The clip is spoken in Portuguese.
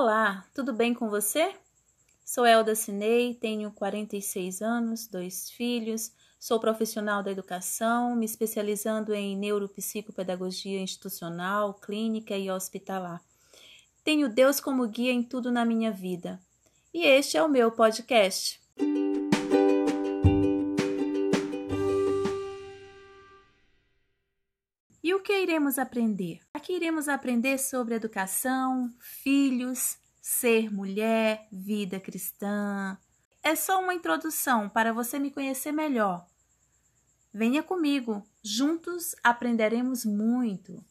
Olá, tudo bem com você? Sou Elda Cinei, tenho 46 anos, dois filhos, sou profissional da educação, me especializando em neuropsicopedagogia institucional, clínica e hospitalar. Tenho Deus como guia em tudo na minha vida. E este é o meu podcast. E o que iremos aprender? Aqui iremos aprender sobre educação, filhos, ser mulher, vida cristã. É só uma introdução para você me conhecer melhor. Venha comigo, juntos aprenderemos muito.